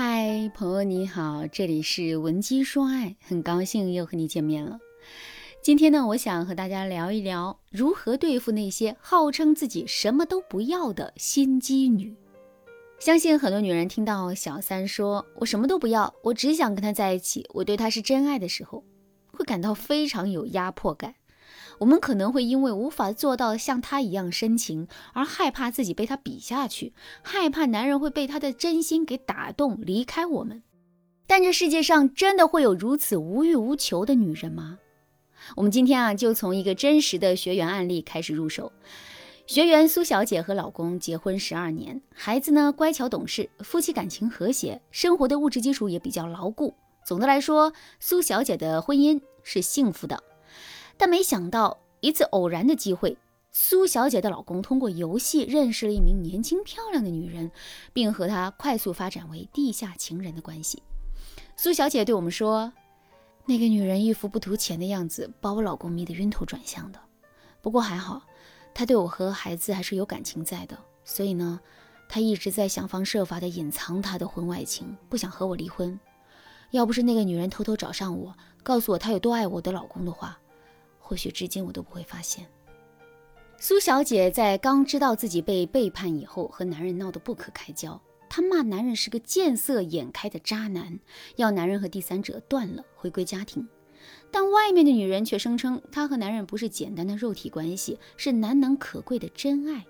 嗨，朋友你好，这里是文姬说爱，很高兴又和你见面了。今天呢，我想和大家聊一聊如何对付那些号称自己什么都不要的心机女。相信很多女人听到小三说“我什么都不要，我只想跟他在一起，我对他是真爱”的时候，会感到非常有压迫感。我们可能会因为无法做到像他一样深情，而害怕自己被他比下去，害怕男人会被他的真心给打动离开我们。但这世界上真的会有如此无欲无求的女人吗？我们今天啊，就从一个真实的学员案例开始入手。学员苏小姐和老公结婚十二年，孩子呢乖巧懂事，夫妻感情和谐，生活的物质基础也比较牢固。总的来说，苏小姐的婚姻是幸福的。但没想到一次偶然的机会，苏小姐的老公通过游戏认识了一名年轻漂亮的女人，并和她快速发展为地下情人的关系。苏小姐对我们说：“那个女人一副不图钱的样子，把我老公迷得晕头转向的。不过还好，她对我和孩子还是有感情在的，所以呢，她一直在想方设法地隐藏她的婚外情，不想和我离婚。要不是那个女人偷偷找上我，告诉我她有多爱我的老公的话。”或许至今我都不会发现，苏小姐在刚知道自己被背叛以后，和男人闹得不可开交。她骂男人是个见色眼开的渣男，要男人和第三者断了，回归家庭。但外面的女人却声称，她和男人不是简单的肉体关系，是难能可贵的真爱。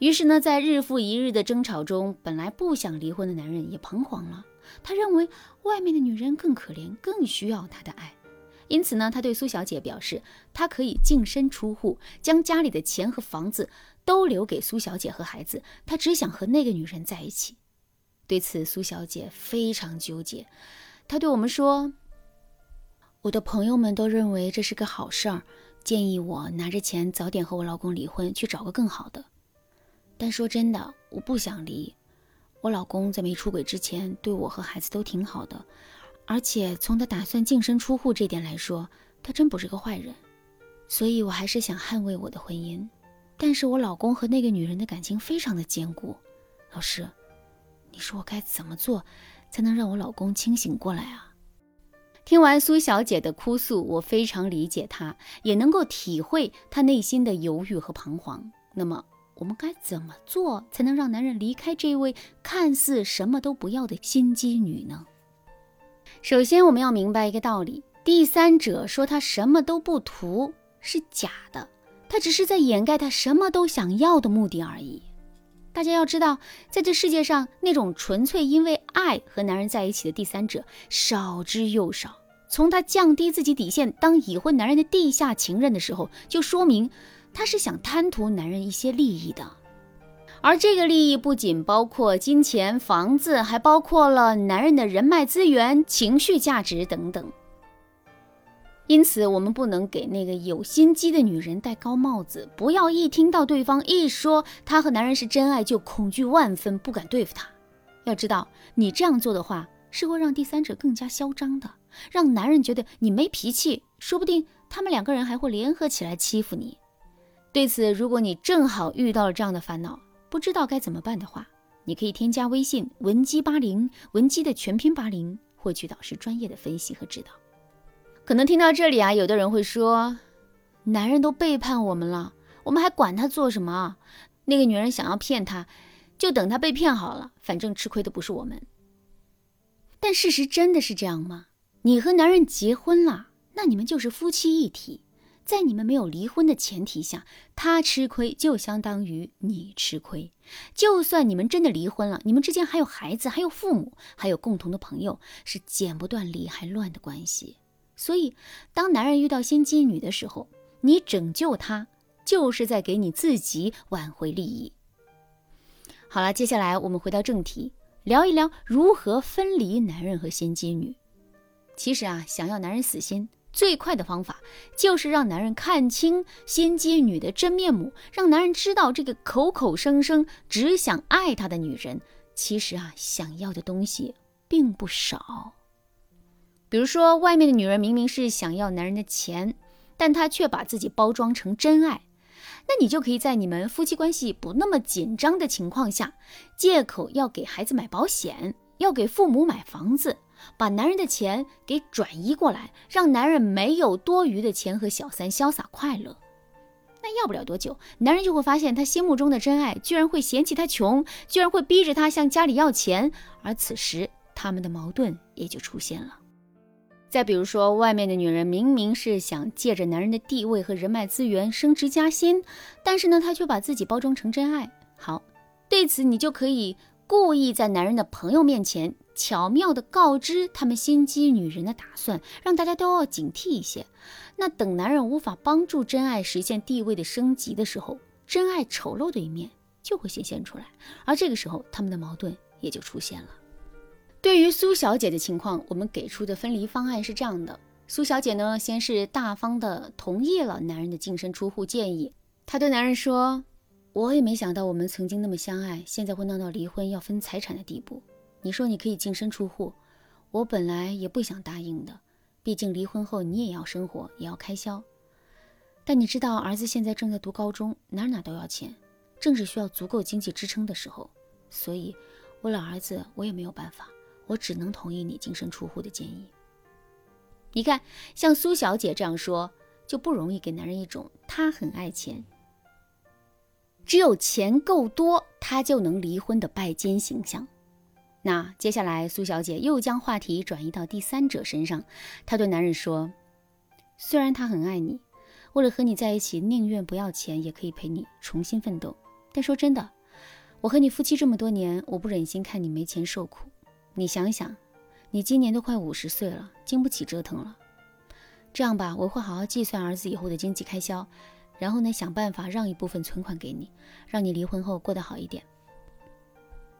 于是呢，在日复一日的争吵中，本来不想离婚的男人也彷徨了。他认为外面的女人更可怜，更需要他的爱。因此呢，他对苏小姐表示，他可以净身出户，将家里的钱和房子都留给苏小姐和孩子，他只想和那个女人在一起。对此，苏小姐非常纠结。她对我们说：“我的朋友们都认为这是个好事儿，建议我拿着钱早点和我老公离婚，去找个更好的。但说真的，我不想离。我老公在没出轨之前，对我和孩子都挺好的。”而且从他打算净身出户这点来说，他真不是个坏人，所以我还是想捍卫我的婚姻。但是我老公和那个女人的感情非常的坚固，老师，你说我该怎么做才能让我老公清醒过来啊？听完苏小姐的哭诉，我非常理解她，也能够体会她内心的犹豫和彷徨。那么我们该怎么做才能让男人离开这位看似什么都不要的心机女呢？首先，我们要明白一个道理：第三者说他什么都不图是假的，他只是在掩盖他什么都想要的目的而已。大家要知道，在这世界上，那种纯粹因为爱和男人在一起的第三者少之又少。从他降低自己底线当已婚男人的地下情人的时候，就说明他是想贪图男人一些利益的。而这个利益不仅包括金钱、房子，还包括了男人的人脉资源、情绪价值等等。因此，我们不能给那个有心机的女人戴高帽子，不要一听到对方一说她和男人是真爱，就恐惧万分，不敢对付他。要知道，你这样做的话，是会让第三者更加嚣张的，让男人觉得你没脾气，说不定他们两个人还会联合起来欺负你。对此，如果你正好遇到了这样的烦恼，不知道该怎么办的话，你可以添加微信文姬八零，文姬的全拼八零，获取导师专业的分析和指导。可能听到这里啊，有的人会说，男人都背叛我们了，我们还管他做什么？那个女人想要骗他，就等他被骗好了，反正吃亏的不是我们。但事实真的是这样吗？你和男人结婚了，那你们就是夫妻一体。在你们没有离婚的前提下，他吃亏就相当于你吃亏。就算你们真的离婚了，你们之间还有孩子，还有父母，还有共同的朋友，是剪不断理还乱的关系。所以，当男人遇到心机女的时候，你拯救他，就是在给你自己挽回利益。好了，接下来我们回到正题，聊一聊如何分离男人和心机女。其实啊，想要男人死心。最快的方法就是让男人看清心机女的真面目，让男人知道这个口口声声只想爱他的女人，其实啊想要的东西并不少。比如说，外面的女人明明是想要男人的钱，但她却把自己包装成真爱，那你就可以在你们夫妻关系不那么紧张的情况下，借口要给孩子买保险。要给父母买房子，把男人的钱给转移过来，让男人没有多余的钱和小三潇洒快乐。那要不了多久，男人就会发现他心目中的真爱居然会嫌弃他穷，居然会逼着他向家里要钱，而此时他们的矛盾也就出现了。再比如说，外面的女人明明是想借着男人的地位和人脉资源升职加薪，但是呢，她却把自己包装成真爱。好，对此你就可以故意在男人的朋友面前巧妙地告知他们心机女人的打算，让大家都要警惕一些。那等男人无法帮助真爱实现地位的升级的时候，真爱丑陋的一面就会显现出来，而这个时候他们的矛盾也就出现了。对于苏小姐的情况，我们给出的分离方案是这样的：苏小姐呢，先是大方的同意了男人的净身出户建议。她对男人说：“我也没想到我们曾经那么相爱，现在会闹到离婚要分财产的地步。你说你可以净身出户，我本来也不想答应的，毕竟离婚后你也要生活，也要开销。但你知道，儿子现在正在读高中，哪哪都要钱，正是需要足够经济支撑的时候，所以为了儿子，我也没有办法。”我只能同意你净身出户的建议。你看，像苏小姐这样说，就不容易给男人一种她很爱钱，只有钱够多，他就能离婚的拜金形象。那接下来，苏小姐又将话题转移到第三者身上，她对男人说：“虽然他很爱你，为了和你在一起，宁愿不要钱，也可以陪你重新奋斗。但说真的，我和你夫妻这么多年，我不忍心看你没钱受苦。”你想想，你今年都快五十岁了，经不起折腾了。这样吧，我会好好计算儿子以后的经济开销，然后呢，想办法让一部分存款给你，让你离婚后过得好一点。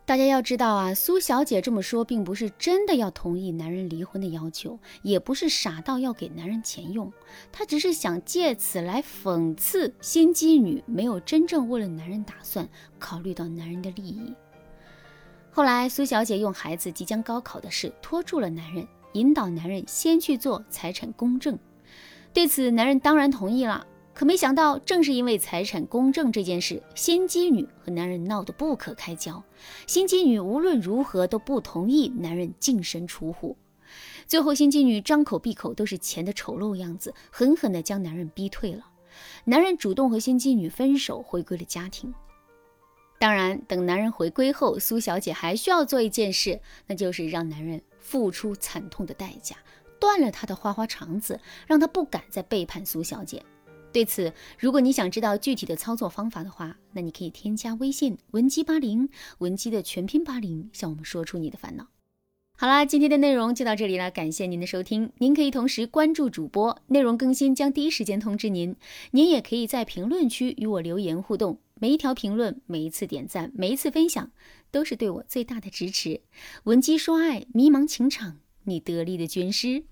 大家要知道啊，苏小姐这么说，并不是真的要同意男人离婚的要求，也不是傻到要给男人钱用，她只是想借此来讽刺心机女没有真正为了男人打算，考虑到男人的利益。后来，苏小姐用孩子即将高考的事拖住了男人，引导男人先去做财产公证。对此，男人当然同意了。可没想到，正是因为财产公证这件事，心机女和男人闹得不可开交。心机女无论如何都不同意男人净身出户。最后，心机女张口闭口都是钱的丑陋样子，狠狠地将男人逼退了。男人主动和心机女分手，回归了家庭。当然，等男人回归后，苏小姐还需要做一件事，那就是让男人付出惨痛的代价，断了他的花花肠子，让他不敢再背叛苏小姐。对此，如果你想知道具体的操作方法的话，那你可以添加微信文姬八零，文姬的全拼八零，向我们说出你的烦恼。好啦，今天的内容就到这里了，感谢您的收听。您可以同时关注主播，内容更新将第一时间通知您。您也可以在评论区与我留言互动。每一条评论，每一次点赞，每一次分享，都是对我最大的支持。文姬说爱，迷茫情场，你得力的军师。